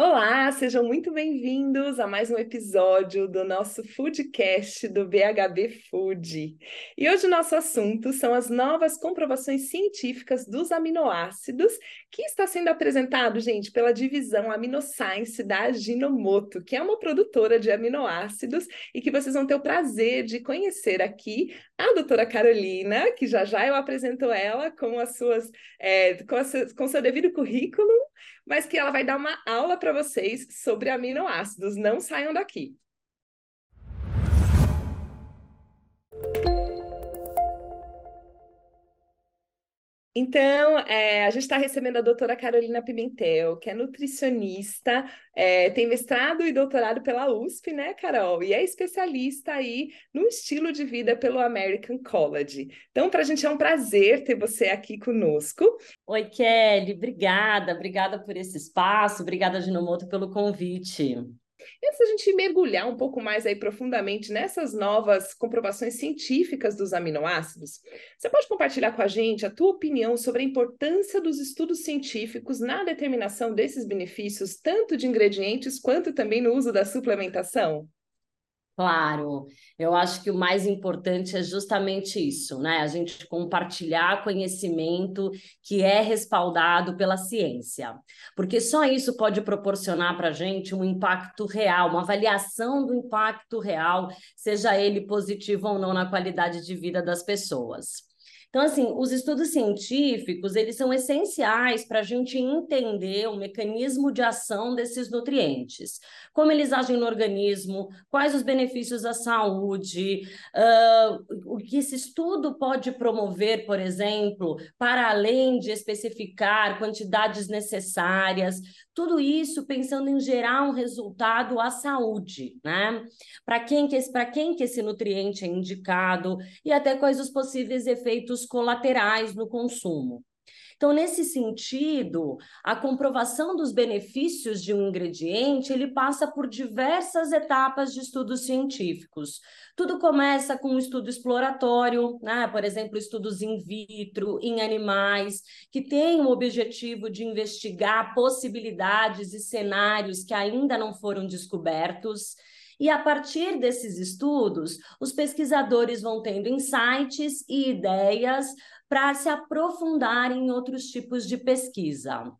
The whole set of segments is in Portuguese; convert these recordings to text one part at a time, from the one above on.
Olá, sejam muito bem-vindos a mais um episódio do nosso Foodcast do BHB Food. E hoje o nosso assunto são as novas comprovações científicas dos aminoácidos, que está sendo apresentado, gente, pela divisão AminoScience da Aginomoto, que é uma produtora de aminoácidos e que vocês vão ter o prazer de conhecer aqui a doutora Carolina, que já já eu apresento ela com as suas, é, com, com seu devido currículo, mas que ela vai dar uma aula para vocês sobre aminoácidos. Não saiam daqui. Então, é, a gente está recebendo a doutora Carolina Pimentel, que é nutricionista, é, tem mestrado e doutorado pela USP, né, Carol? E é especialista aí no estilo de vida pelo American College. Então, para a gente é um prazer ter você aqui conosco. Oi, Kelly, obrigada, obrigada por esse espaço, obrigada, Ginomoto, pelo convite. E antes da gente mergulhar um pouco mais aí profundamente nessas novas comprovações científicas dos aminoácidos, você pode compartilhar com a gente a tua opinião sobre a importância dos estudos científicos na determinação desses benefícios, tanto de ingredientes quanto também no uso da suplementação? Claro, eu acho que o mais importante é justamente isso, né? A gente compartilhar conhecimento que é respaldado pela ciência, porque só isso pode proporcionar para a gente um impacto real, uma avaliação do impacto real, seja ele positivo ou não na qualidade de vida das pessoas. Então, assim, os estudos científicos, eles são essenciais para a gente entender o mecanismo de ação desses nutrientes, como eles agem no organismo, quais os benefícios à saúde, uh, o que esse estudo pode promover, por exemplo, para além de especificar quantidades necessárias, tudo isso pensando em gerar um resultado à saúde, né? Para quem, que quem que esse nutriente é indicado e até quais os possíveis efeitos colaterais no consumo. Então, nesse sentido, a comprovação dos benefícios de um ingrediente, ele passa por diversas etapas de estudos científicos. Tudo começa com um estudo exploratório, né? por exemplo, estudos in vitro, em animais, que têm o objetivo de investigar possibilidades e cenários que ainda não foram descobertos. E a partir desses estudos, os pesquisadores vão tendo insights e ideias para se aprofundar em outros tipos de pesquisa.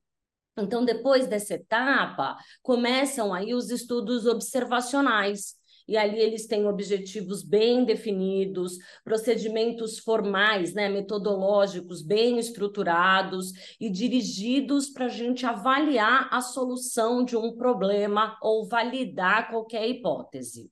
Então, depois dessa etapa, começam aí os estudos observacionais, e ali eles têm objetivos bem definidos, procedimentos formais, né, metodológicos bem estruturados e dirigidos para a gente avaliar a solução de um problema ou validar qualquer hipótese.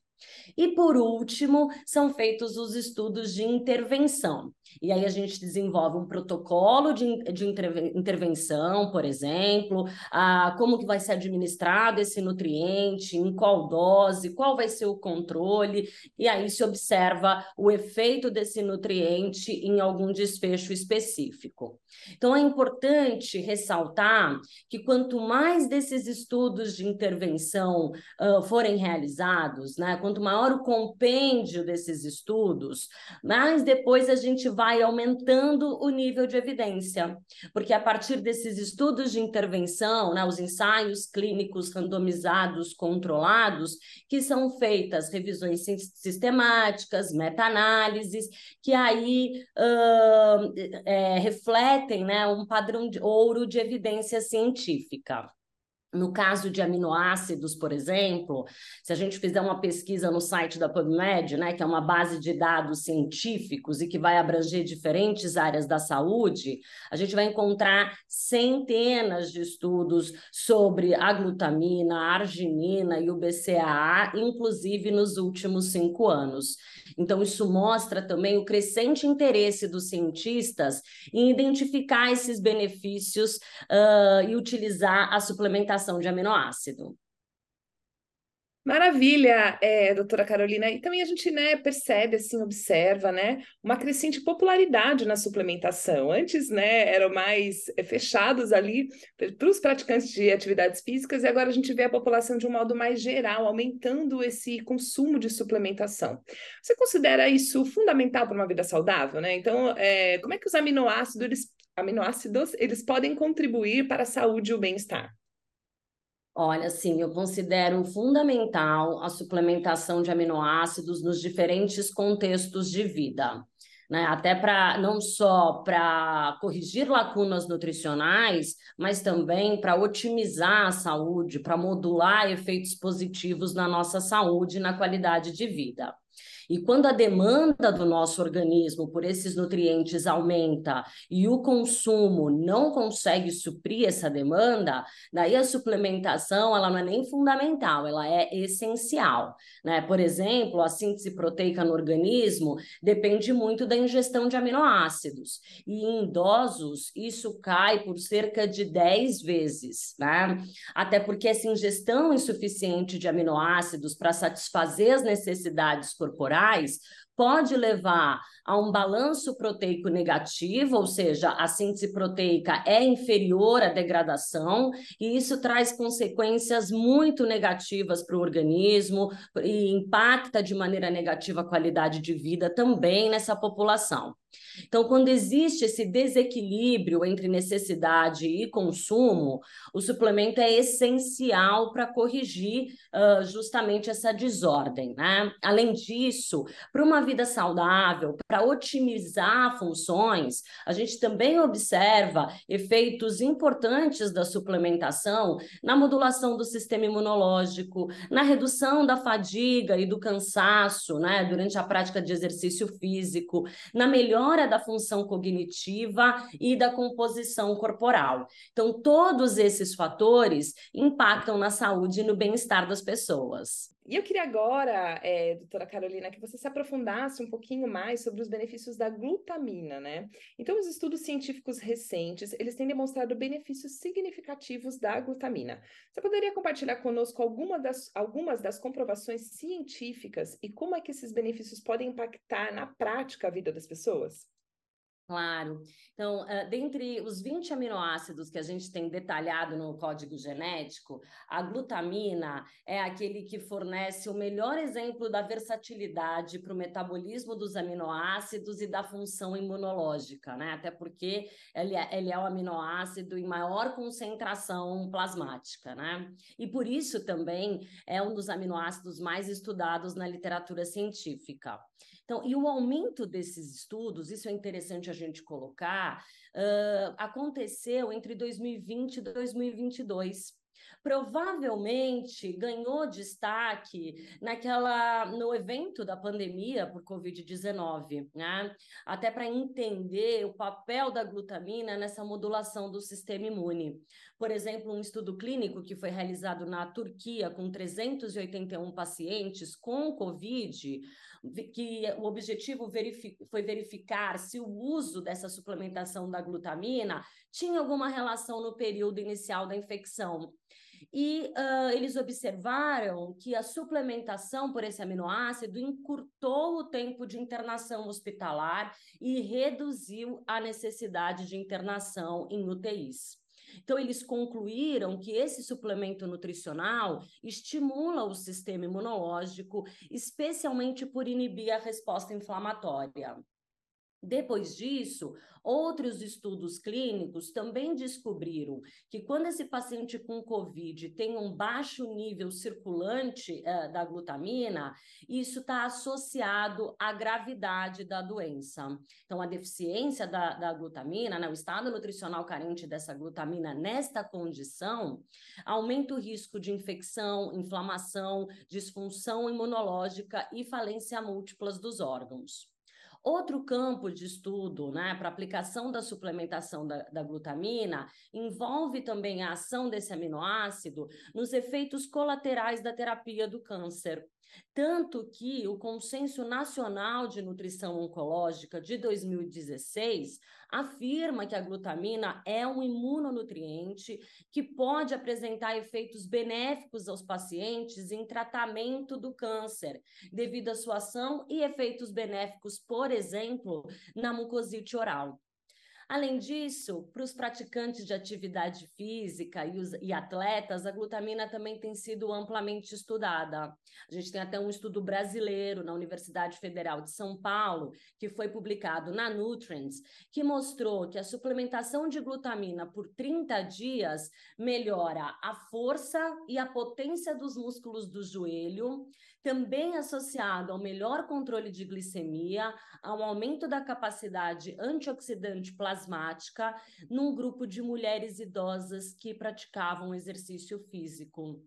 E por último, são feitos os estudos de intervenção. E aí a gente desenvolve um protocolo de, de intervenção, por exemplo, a, como que vai ser administrado esse nutriente, em qual dose, qual vai ser o controle, e aí se observa o efeito desse nutriente em algum desfecho específico. Então é importante ressaltar que quanto mais desses estudos de intervenção uh, forem realizados, né, quanto maior o compêndio desses estudos, mais depois a gente vai aumentando o nível de evidência, porque a partir desses estudos de intervenção, né, os ensaios clínicos randomizados controlados, que são feitas revisões sistemáticas, meta-análises, que aí uh, é, refletem né, um padrão de ouro de evidência científica. No caso de aminoácidos, por exemplo, se a gente fizer uma pesquisa no site da PubMed, né, que é uma base de dados científicos e que vai abranger diferentes áreas da saúde, a gente vai encontrar centenas de estudos sobre a glutamina, a arginina e o BCAA, inclusive nos últimos cinco anos. Então, isso mostra também o crescente interesse dos cientistas em identificar esses benefícios uh, e utilizar a suplementação de aminoácido. Maravilha, é, doutora Carolina. E também a gente né, percebe, assim, observa, né, uma crescente popularidade na suplementação. Antes, né, eram mais é, fechados ali para os praticantes de atividades físicas, e agora a gente vê a população de um modo mais geral, aumentando esse consumo de suplementação. Você considera isso fundamental para uma vida saudável, né? Então, é, como é que os aminoácidos, eles, aminoácidos, eles podem contribuir para a saúde e o bem-estar? Olha, sim, eu considero fundamental a suplementação de aminoácidos nos diferentes contextos de vida. Né? Até para não só para corrigir lacunas nutricionais, mas também para otimizar a saúde, para modular efeitos positivos na nossa saúde e na qualidade de vida. E quando a demanda do nosso organismo por esses nutrientes aumenta e o consumo não consegue suprir essa demanda, daí a suplementação ela não é nem fundamental, ela é essencial. Né? Por exemplo, a síntese proteica no organismo depende muito da ingestão de aminoácidos. E em idosos, isso cai por cerca de 10 vezes. Né? Até porque essa ingestão insuficiente de aminoácidos para satisfazer as necessidades corporais Moraes pode levar a um balanço proteico negativo, ou seja, a síntese proteica é inferior à degradação, e isso traz consequências muito negativas para o organismo e impacta de maneira negativa a qualidade de vida também nessa população. Então, quando existe esse desequilíbrio entre necessidade e consumo, o suplemento é essencial para corrigir uh, justamente essa desordem. Né? Além disso, para uma vida saudável, para otimizar funções, a gente também observa efeitos importantes da suplementação na modulação do sistema imunológico, na redução da fadiga e do cansaço né, durante a prática de exercício físico, na melhora da função cognitiva e da composição corporal. Então, todos esses fatores impactam na saúde e no bem-estar das pessoas. E eu queria agora, é, doutora Carolina, que você se aprofundasse um pouquinho mais sobre os benefícios da glutamina, né? Então, os estudos científicos recentes, eles têm demonstrado benefícios significativos da glutamina. Você poderia compartilhar conosco alguma das, algumas das comprovações científicas e como é que esses benefícios podem impactar na prática a vida das pessoas? Claro. Então, uh, dentre os 20 aminoácidos que a gente tem detalhado no código genético, a glutamina é aquele que fornece o melhor exemplo da versatilidade para o metabolismo dos aminoácidos e da função imunológica, né? Até porque ele é, ele é o aminoácido em maior concentração plasmática, né? E por isso também é um dos aminoácidos mais estudados na literatura científica. Então, e o aumento desses estudos, isso é interessante a gente colocar, uh, aconteceu entre 2020 e 2022 provavelmente ganhou destaque naquela no evento da pandemia por Covid-19, né? Até para entender o papel da glutamina nessa modulação do sistema imune. Por exemplo, um estudo clínico que foi realizado na Turquia com 381 pacientes com Covid que o objetivo foi verificar se o uso dessa suplementação da glutamina tinha alguma relação no período inicial da infecção. E uh, eles observaram que a suplementação por esse aminoácido encurtou o tempo de internação hospitalar e reduziu a necessidade de internação em UTIs. Então, eles concluíram que esse suplemento nutricional estimula o sistema imunológico, especialmente por inibir a resposta inflamatória. Depois disso, outros estudos clínicos também descobriram que quando esse paciente com COVID tem um baixo nível circulante uh, da glutamina, isso está associado à gravidade da doença. Então, a deficiência da, da glutamina, né, o estado nutricional carente dessa glutamina nesta condição, aumenta o risco de infecção, inflamação, disfunção imunológica e falência múltiplas dos órgãos. Outro campo de estudo né, para aplicação da suplementação da, da, glutamina envolve também a ação desse aminoácido nos efeitos colaterais da terapia do câncer. Tanto que o Consenso Nacional de Nutrição Oncológica de 2016 afirma que a glutamina é um imunonutriente que pode apresentar efeitos benéficos aos pacientes em tratamento do câncer, devido à sua ação e efeitos benéficos, por exemplo, na mucosite oral. Além disso, para os praticantes de atividade física e, os, e, atletas, a glutamina também tem sido amplamente estudada. A gente tem até um estudo brasileiro na Universidade Federal de São Paulo, que foi publicado na Nutrients, que mostrou que a suplementação de glutamina por 30 dias melhora a força e a potência dos músculos do joelho, também associado ao melhor controle de glicemia, ao aumento da capacidade antioxidante plasmática num grupo de mulheres idosas que praticavam exercício físico.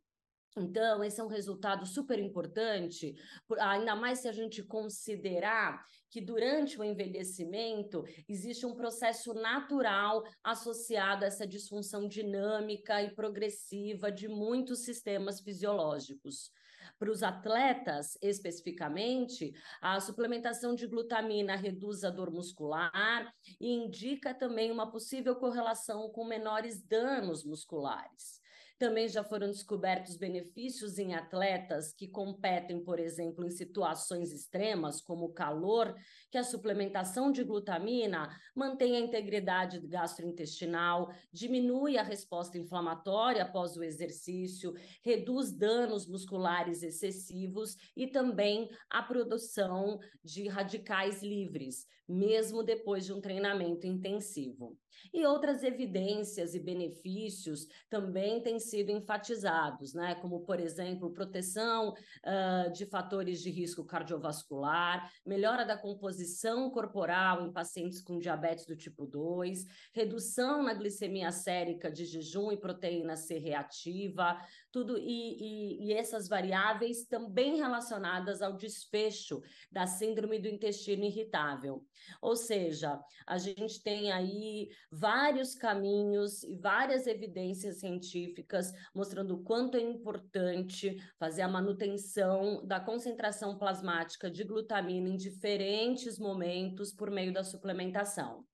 Então, esse é um resultado super importante, ainda mais se a gente considerar que durante o envelhecimento existe um processo natural associado a essa disfunção dinâmica e progressiva de muitos sistemas fisiológicos. Para os atletas, especificamente, a suplementação de glutamina reduz a dor muscular e indica também uma possível correlação com menores danos musculares. Também já foram descobertos benefícios em atletas que competem, por exemplo, em situações extremas, como o calor, que a suplementação de glutamina mantém a integridade gastrointestinal, diminui a resposta inflamatória após o exercício, reduz danos musculares excessivos e também a produção de radicais livres, mesmo depois de um treinamento intensivo. E outras evidências e benefícios também têm sido enfatizados, né? como, por exemplo, proteção uh, de fatores de risco cardiovascular, melhora da composição corporal em pacientes com diabetes do tipo 2, redução na glicemia sérica de jejum e proteína C reativa, tudo e, e, e essas variáveis também relacionadas ao desfecho da síndrome do intestino irritável. Ou seja, a gente tem aí vários caminhos e várias evidências científicas mostrando o quanto é importante fazer a manutenção da concentração plasmática de glutamina em diferentes momentos por meio da suplementação.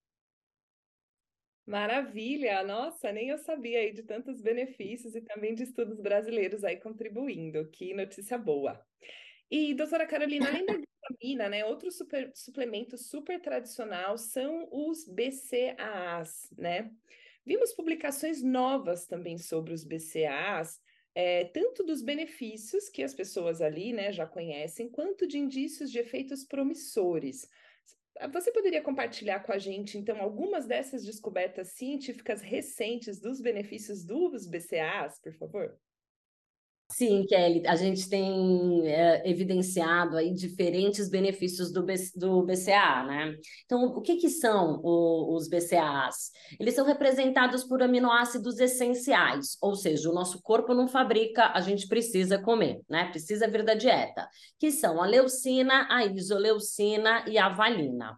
Maravilha! Nossa, nem eu sabia aí de tantos benefícios e também de estudos brasileiros aí contribuindo. Que notícia boa. E, doutora Carolina, além da glutamina, né, outro super, suplemento super tradicional são os BCAAs, né? Vimos publicações novas também sobre os BCAAs, é, tanto dos benefícios que as pessoas ali né, já conhecem, quanto de indícios de efeitos promissores. Você poderia compartilhar com a gente, então, algumas dessas descobertas científicas recentes dos benefícios dos BCAAs, por favor? Sim, Kelly, a gente tem é, evidenciado aí diferentes benefícios do, B, do BCA, né? Então, o que, que são o, os BCAAs? Eles são representados por aminoácidos essenciais, ou seja, o nosso corpo não fabrica, a gente precisa comer, né? Precisa vir da dieta, que são a leucina, a isoleucina e a valina.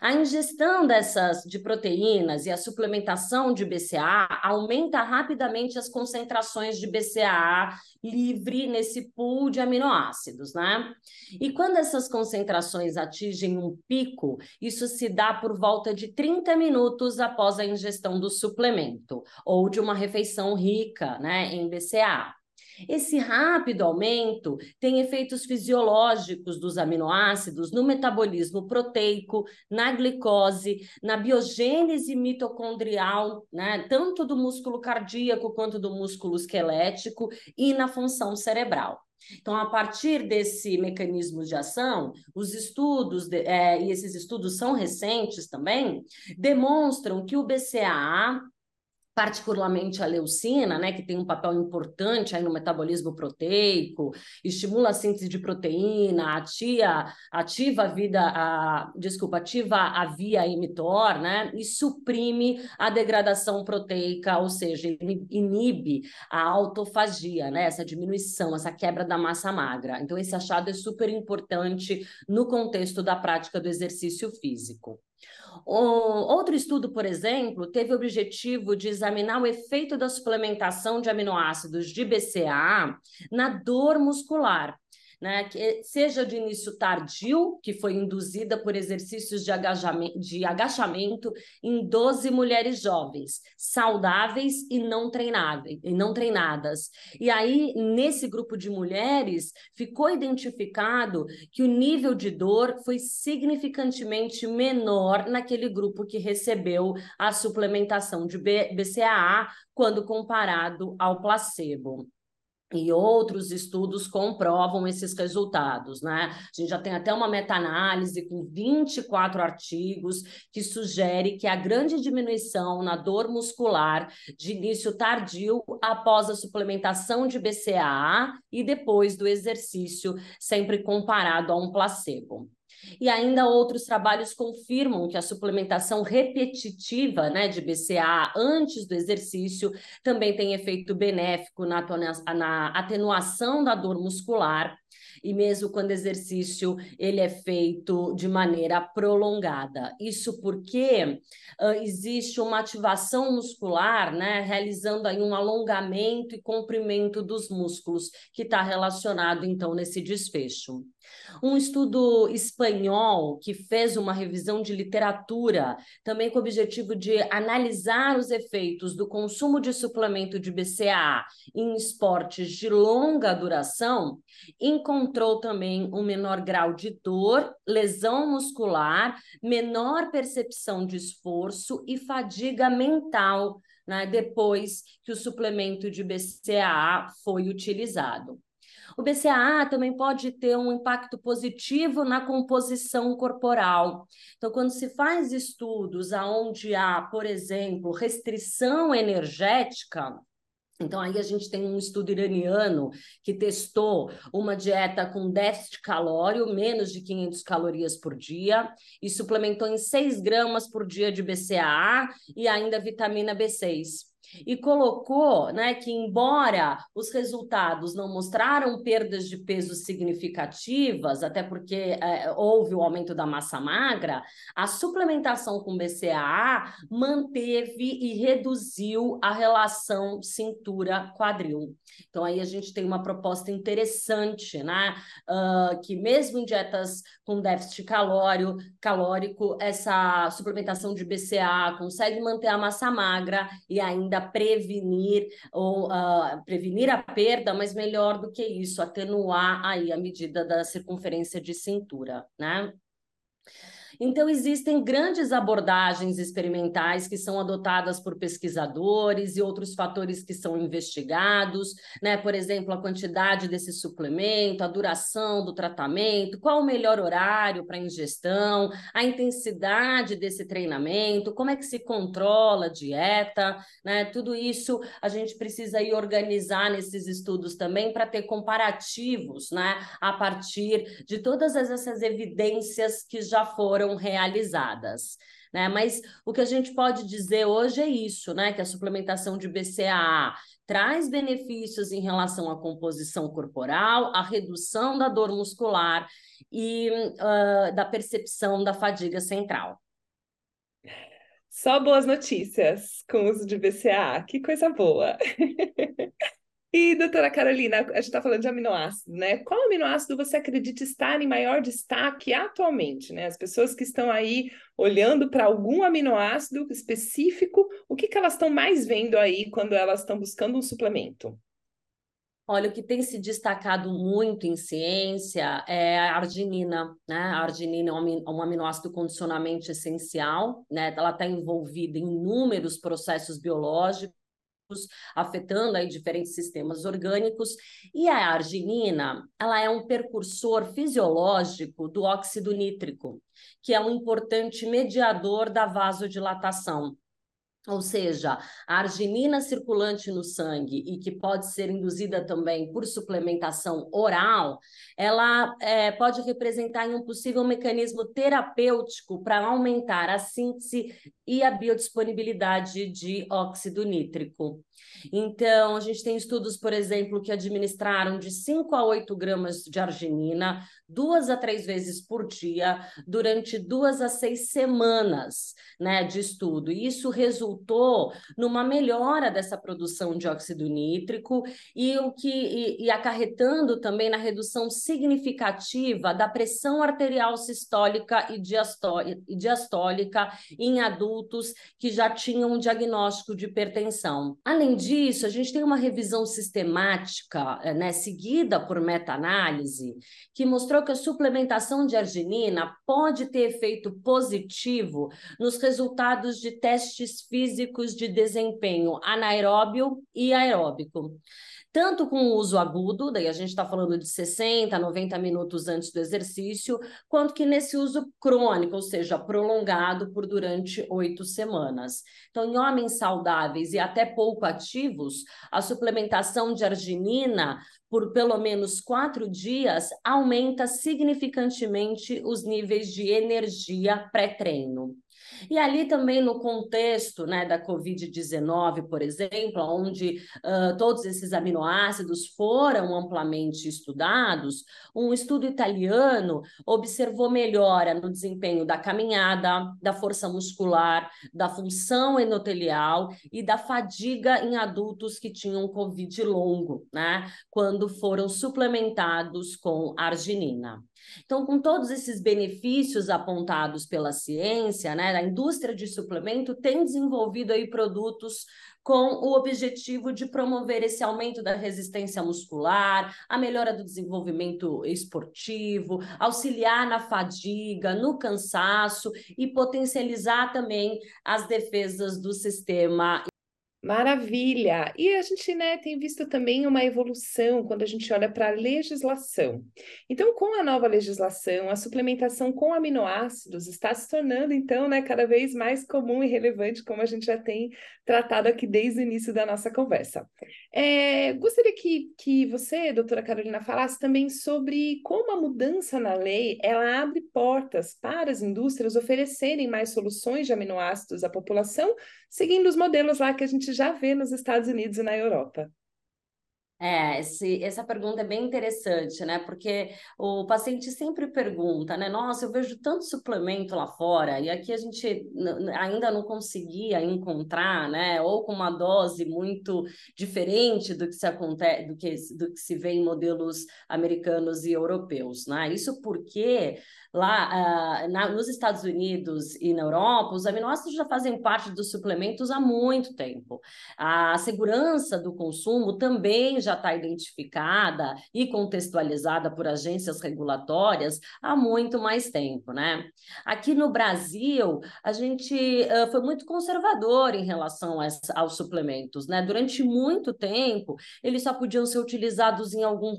A ingestão dessas de proteínas e a suplementação de BCA aumenta rapidamente as concentrações de BCA livre nesse pool de aminoácidos, né? E quando essas concentrações atingem um pico, isso se dá por volta de 30 minutos após a ingestão do suplemento ou de uma refeição rica, né, em BCA. Esse rápido aumento tem efeitos fisiológicos dos aminoácidos no metabolismo proteico, na glicose, na biogênese mitocondrial, né, tanto do músculo cardíaco quanto do músculo esquelético e na função cerebral. Então, a partir desse mecanismo de ação, os estudos, é, e esses estudos são recentes também, demonstram que o BCAA particularmente a leucina, né, que tem um papel importante aí no metabolismo proteico, estimula a síntese de proteína, atia, ativa a vida, a, desculpa, ativa a via mTOR, né, e suprime a degradação proteica, ou seja, inibe a autofagia, né, essa diminuição, essa quebra da massa magra. Então esse achado é super importante no contexto da prática do exercício físico. Outro estudo, por exemplo, teve o objetivo de examinar o efeito da suplementação de aminoácidos de BCAA na dor muscular. Né, que seja de início tardio, que foi induzida por exercícios de agachamento, de agachamento em 12 mulheres jovens, saudáveis e não e não treinadas. E aí, nesse grupo de mulheres, ficou identificado que o nível de dor foi significantemente menor naquele grupo que recebeu a suplementação de BCAA quando comparado ao placebo. E outros estudos comprovam esses resultados, né? A gente já tem até uma meta-análise com 24 artigos que sugere que a grande diminuição na dor muscular de início tardio após a suplementação de BCAA e depois do exercício, sempre comparado a um placebo. E ainda outros trabalhos confirmam que a suplementação repetitiva né, de BCA antes do exercício também tem efeito benéfico na, na atenuação da dor muscular e mesmo quando exercício ele é feito de maneira prolongada. Isso porque uh, existe uma ativação muscular, né, realizando aí um alongamento e comprimento dos músculos, que está relacionado então nesse desfecho. Um estudo espanhol que fez uma revisão de literatura, também com o objetivo de analisar os efeitos do consumo de suplemento de BCAA em esportes de longa duração, encontrou também um menor grau de dor, lesão muscular, menor percepção de esforço e fadiga mental. Né, depois que o suplemento de BCAA foi utilizado. O BCAA também pode ter um impacto positivo na composição corporal. Então, quando se faz estudos aonde há, por exemplo, restrição energética, então, aí a gente tem um estudo iraniano que testou uma dieta com déficit calórico, menos de 500 calorias por dia, e suplementou em 6 gramas por dia de BCAA e ainda vitamina B6 e colocou né, que, embora os resultados não mostraram perdas de peso significativas, até porque é, houve o aumento da massa magra, a suplementação com BCAA manteve e reduziu a relação cintura-quadril. Então, aí a gente tem uma proposta interessante, né? Uh, que mesmo em dietas com déficit calório, calórico, essa suplementação de BCA consegue manter a massa magra e ainda prevenir ou uh, prevenir a perda, mas melhor do que isso, atenuar aí a medida da circunferência de cintura, né? Então, existem grandes abordagens experimentais que são adotadas por pesquisadores e outros fatores que são investigados, né? Por exemplo, a quantidade desse suplemento, a duração do tratamento, qual o melhor horário para ingestão, a intensidade desse treinamento, como é que se controla a dieta, né? Tudo isso a gente precisa ir organizar nesses estudos também para ter comparativos, né? A partir de todas essas evidências que já foram foram realizadas. Né? Mas o que a gente pode dizer hoje é isso, né? Que a suplementação de BCAA traz benefícios em relação à composição corporal, à redução da dor muscular e uh, da percepção da fadiga central. Só boas notícias com o uso de BCAA, que coisa boa! E, doutora Carolina, a gente está falando de aminoácido, né? Qual aminoácido você acredita estar em maior destaque atualmente, né? As pessoas que estão aí olhando para algum aminoácido específico, o que, que elas estão mais vendo aí quando elas estão buscando um suplemento? Olha, o que tem se destacado muito em ciência é a arginina, né? A arginina é um aminoácido condicionamento essencial, né? Ela está envolvida em inúmeros processos biológicos afetando aí diferentes sistemas orgânicos. E a arginina, ela é um precursor fisiológico do óxido nítrico, que é um importante mediador da vasodilatação. Ou seja, a arginina circulante no sangue e que pode ser induzida também por suplementação oral, ela é, pode representar um possível mecanismo terapêutico para aumentar a síntese e a biodisponibilidade de óxido nítrico. Então, a gente tem estudos, por exemplo, que administraram de 5 a 8 gramas de arginina duas a três vezes por dia durante duas a seis semanas né, de estudo. E isso resultou numa melhora dessa produção de óxido nítrico e o que e, e acarretando também na redução significativa da pressão arterial sistólica e, e diastólica em adultos que já tinham um diagnóstico de hipertensão. Além disso, a gente tem uma revisão sistemática, né, seguida por meta-análise, que mostrou que a suplementação de arginina pode ter efeito positivo nos resultados de testes físicos de desempenho anaeróbio e aeróbico tanto com o uso agudo, daí a gente está falando de 60, 90 minutos antes do exercício, quanto que nesse uso crônico, ou seja, prolongado por durante oito semanas. Então, em homens saudáveis e até pouco ativos, a suplementação de arginina por pelo menos quatro dias aumenta significantemente os níveis de energia pré-treino. E ali também no contexto né, da Covid-19, por exemplo, onde uh, todos esses aminoácidos foram amplamente estudados, um estudo italiano observou melhora no desempenho da caminhada, da força muscular, da função endotelial e da fadiga em adultos que tinham Covid longo, né, quando foram suplementados com arginina. Então, com todos esses benefícios apontados pela ciência, né, a indústria de suplemento tem desenvolvido aí produtos com o objetivo de promover esse aumento da resistência muscular, a melhora do desenvolvimento esportivo, auxiliar na fadiga, no cansaço e potencializar também as defesas do sistema Maravilha! E a gente né, tem visto também uma evolução quando a gente olha para a legislação. Então, com a nova legislação, a suplementação com aminoácidos está se tornando, então, né, cada vez mais comum e relevante, como a gente já tem tratado aqui desde o início da nossa conversa. É, gostaria que, que você, doutora Carolina, falasse também sobre como a mudança na lei ela abre portas para as indústrias oferecerem mais soluções de aminoácidos à população, seguindo os modelos lá que a gente já vê nos Estados Unidos e na Europa. É, esse, essa pergunta é bem interessante, né? Porque o paciente sempre pergunta, né? Nossa, eu vejo tanto suplemento lá fora, e aqui a gente ainda não conseguia encontrar, né? Ou com uma dose muito diferente do que se acontece, do que, do que se vê em modelos americanos e europeus, né? Isso porque lá uh, na, nos Estados Unidos e na Europa, os aminoácidos já fazem parte dos suplementos há muito tempo. A segurança do consumo também já está identificada e contextualizada por agências regulatórias há muito mais tempo, né? Aqui no Brasil, a gente uh, foi muito conservador em relação a, aos suplementos, né? Durante muito tempo, eles só podiam ser utilizados em, algum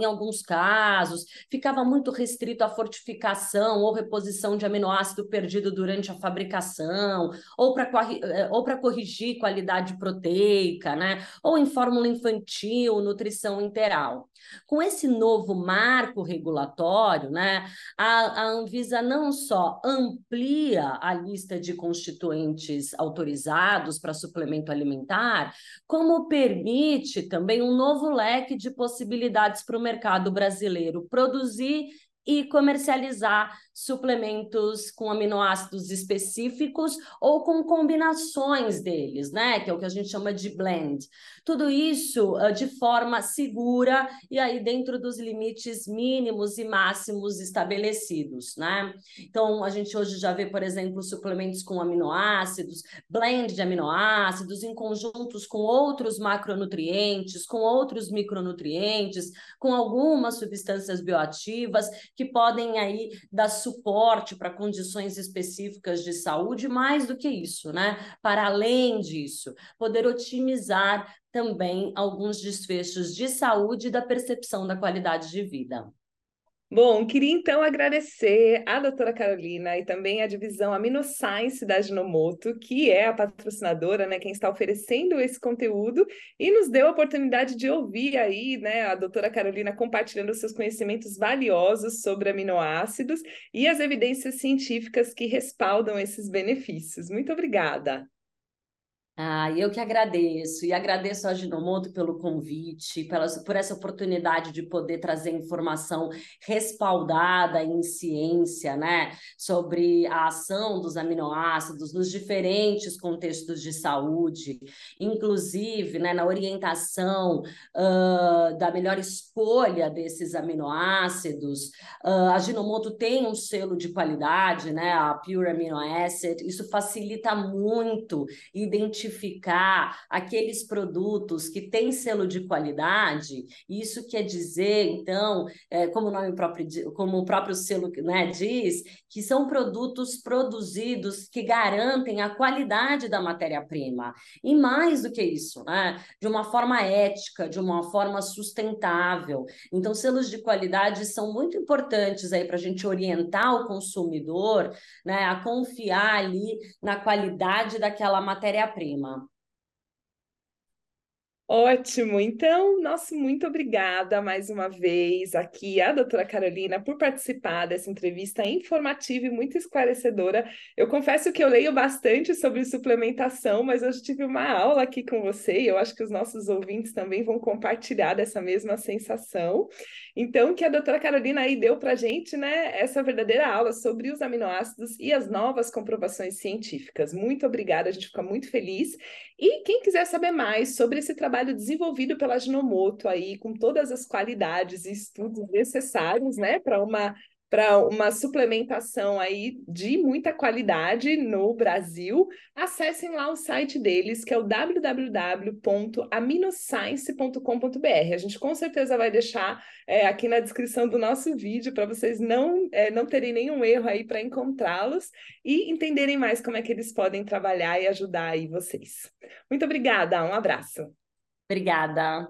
em alguns casos, ficava muito restrito à fortificação fabricação ou reposição de aminoácido perdido durante a fabricação, ou para eh, corrigir qualidade proteica, né? ou em fórmula infantil, nutrição interal. Com esse novo marco regulatório, né, a, a Anvisa não só amplia a lista de constituintes autorizados para suplemento alimentar, como permite também um novo leque de possibilidades para o mercado brasileiro produzir e comercializar suplementos com aminoácidos específicos ou com combinações deles, né? Que é o que a gente chama de blend. Tudo isso uh, de forma segura e aí dentro dos limites mínimos e máximos estabelecidos, né? Então, a gente hoje já vê, por exemplo, suplementos com aminoácidos, blend de aminoácidos em conjuntos com outros macronutrientes, com outros micronutrientes, com algumas substâncias bioativas que podem aí dar suporte para condições específicas de saúde, mais do que isso, né? Para além disso, poder otimizar também alguns desfechos de saúde e da percepção da qualidade de vida. Bom, queria então agradecer à doutora Carolina e também à divisão AminoScience da Ginomoto, que é a patrocinadora, né, quem está oferecendo esse conteúdo e nos deu a oportunidade de ouvir aí, né, a doutora Carolina compartilhando seus conhecimentos valiosos sobre aminoácidos e as evidências científicas que respaldam esses benefícios. Muito obrigada. Ah, eu que agradeço, e agradeço a Ginomoto pelo convite, pela, por essa oportunidade de poder trazer informação respaldada em ciência, né, sobre a ação dos aminoácidos nos diferentes contextos de saúde, inclusive, né, na orientação uh, da melhor escolha desses aminoácidos. Uh, a Ginomoto tem um selo de qualidade, né, a Pure Amino Acid, isso facilita muito identificar identificar aqueles produtos que têm selo de qualidade, isso quer dizer, então, é, como o nome próprio, como o próprio selo né, diz, que são produtos produzidos que garantem a qualidade da matéria-prima. E mais do que isso, né, de uma forma ética, de uma forma sustentável. Então, selos de qualidade são muito importantes aí para a gente orientar o consumidor né, a confiar ali na qualidade daquela matéria-prima. Ótimo, então, nosso muito obrigada mais uma vez aqui a doutora Carolina por participar dessa entrevista informativa e muito esclarecedora. Eu confesso que eu leio bastante sobre suplementação, mas hoje tive uma aula aqui com você e eu acho que os nossos ouvintes também vão compartilhar dessa mesma sensação. Então, que a doutora Carolina aí deu para a gente, né, essa verdadeira aula sobre os aminoácidos e as novas comprovações científicas. Muito obrigada, a gente fica muito feliz. E quem quiser saber mais sobre esse trabalho desenvolvido pela Ginomoto aí, com todas as qualidades e estudos necessários, né, para uma para uma suplementação aí de muita qualidade no Brasil, acessem lá o site deles, que é o www.aminoscience.com.br. A gente com certeza vai deixar é, aqui na descrição do nosso vídeo para vocês não, é, não terem nenhum erro aí para encontrá-los e entenderem mais como é que eles podem trabalhar e ajudar aí vocês. Muito obrigada, um abraço. Obrigada.